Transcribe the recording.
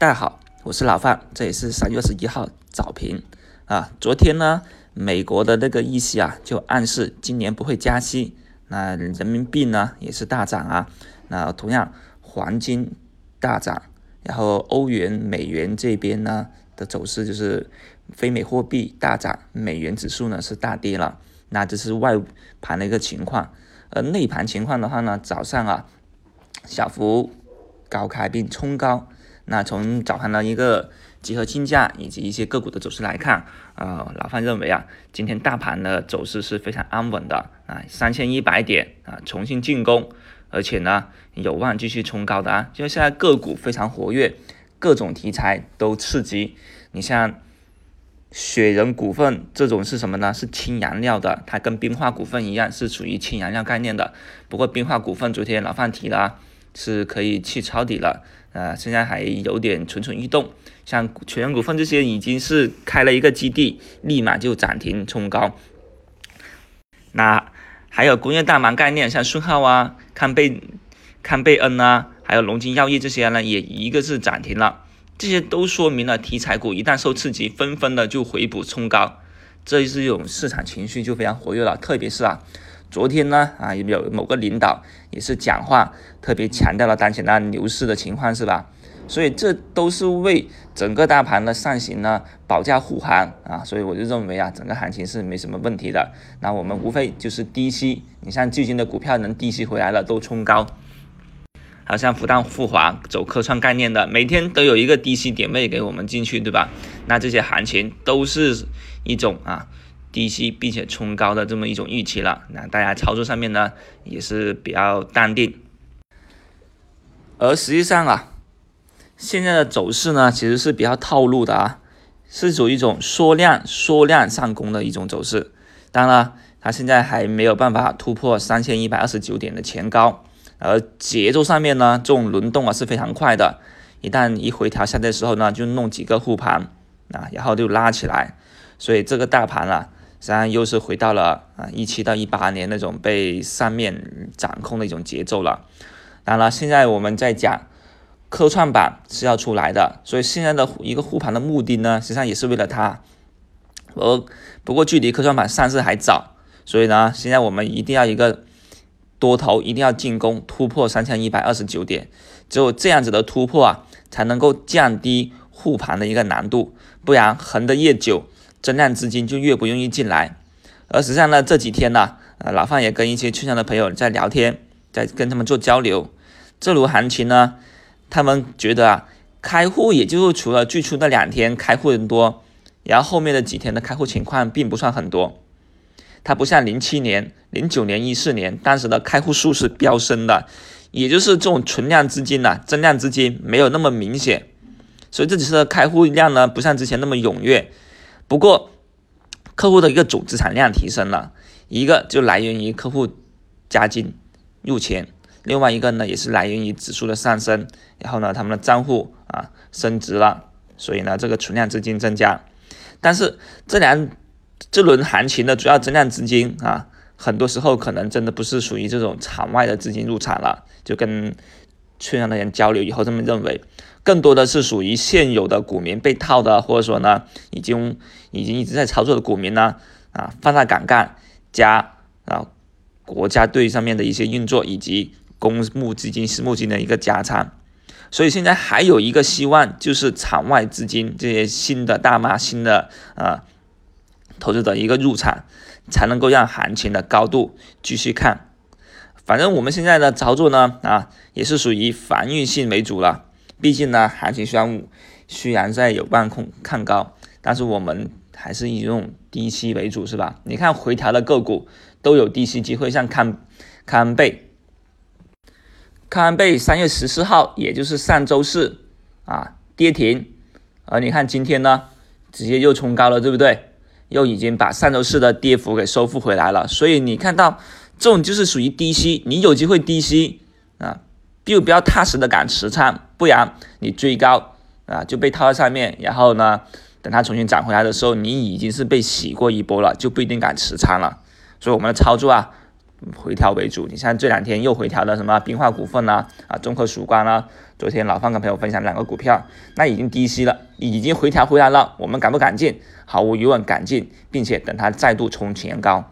大家好，我是老范，这也是三月二十一号早评啊。昨天呢，美国的那个议息啊，就暗示今年不会加息。那人民币呢也是大涨啊。那同样，黄金大涨，然后欧元、美元这边呢的走势就是非美货币大涨，美元指数呢是大跌了。那这是外盘的一个情况。而内盘情况的话呢，早上啊小幅高开并冲高。那从早盘的一个集合竞价以及一些个股的走势来看，啊，老范认为啊，今天大盘的走势是非常安稳的啊，三千一百点啊，重新进攻，而且呢，有望继续冲高的啊，就现在个股非常活跃，各种题材都刺激。你像雪人股份这种是什么呢？是氢燃料的，它跟冰化股份一样，是属于氢燃料概念的。不过冰化股份昨天老范提了，是可以去抄底了。啊，现在还有点蠢蠢欲动，像全股份这些已经是开了一个基地，立马就涨停冲高。那还有工业大麻概念，像顺浩啊、康贝、康贝恩啊，还有龙金药业这些呢，也一个是涨停了。这些都说明了题材股一旦受刺激，纷纷的就回补冲高，这是一种市场情绪就非常活跃了。特别是啊。昨天呢，啊有某个领导也是讲话，特别强调了当前的牛市的情况，是吧？所以这都是为整个大盘的上行呢保驾护航啊，所以我就认为啊，整个行情是没什么问题的。那我们无非就是低吸，你像最近的股票能低吸回来了都冲高，好像复旦复华走科创概念的，每天都有一个低吸点位给我们进去，对吧？那这些行情都是一种啊。低吸并且冲高的这么一种预期了，那大家操作上面呢也是比较淡定。而实际上啊，现在的走势呢其实是比较套路的啊，是属于一种缩量缩量上攻的一种走势。当然了，它现在还没有办法突破三千一百二十九点的前高，而节奏上面呢，这种轮动啊是非常快的，一旦一回调下来的时候呢，就弄几个护盘啊，然后就拉起来，所以这个大盘啊。实际上又是回到了啊一七到一八年那种被上面掌控的一种节奏了。当然了，现在我们在讲科创板是要出来的，所以现在的一个护盘的目的呢，实际上也是为了它。而不过距离科创板上市还早，所以呢，现在我们一定要一个多头一定要进攻突破三千一百二十九点，只有这样子的突破啊，才能够降低护盘的一个难度，不然横的越久。增量资金就越不容易进来，而实际上呢，这几天呢，呃，老范也跟一些券商的朋友在聊天，在跟他们做交流。这轮行情呢，他们觉得啊，开户也就是除了最初那两天开户人多，然后后面的几天的开户情况并不算很多。它不像零七年、零九年、一四年，当时的开户数是飙升的，也就是这种存量资金呐，增量资金没有那么明显，所以这几次的开户量呢，不像之前那么踊跃。不过，客户的一个总资产量提升了，一个就来源于客户加金入钱，另外一个呢也是来源于指数的上升，然后呢他们的账户啊升值了，所以呢这个存量资金增加。但是这两这轮行情的主要增量资金啊，很多时候可能真的不是属于这种场外的资金入场了，就跟券商的人交流以后这么认为。更多的是属于现有的股民被套的，或者说呢，已经已经一直在操作的股民呢，啊，放大杠杆加啊，国家队上面的一些运作，以及公募基金、私募基金的一个加仓，所以现在还有一个希望，就是场外资金这些新的大妈、新的啊投资者一个入场，才能够让行情的高度继续看。反正我们现在的操作呢，啊，也是属于防御性为主了。毕竟呢，行情虽然虽然在有望控看高，但是我们还是以这种低吸为主，是吧？你看回调的个股都有低吸机会，像康康贝，康贝三月十四号，也就是上周四啊跌停，而你看今天呢，直接又冲高了，对不对？又已经把上周四的跌幅给收复回来了，所以你看到这种就是属于低吸，你有机会低吸啊。就不要踏实的敢持仓，不然你追高啊就被套在上面，然后呢，等它重新涨回来的时候，你已经是被洗过一波了，就不一定敢持仓了。所以我们的操作啊，回调为主。你像这两天又回调的什么冰化股份啊，啊，中科曙光啊，昨天老范跟朋友分享两个股票，那已经低吸了，已经回调回来了，我们敢不敢进？毫无疑问敢进，并且等它再度冲前高。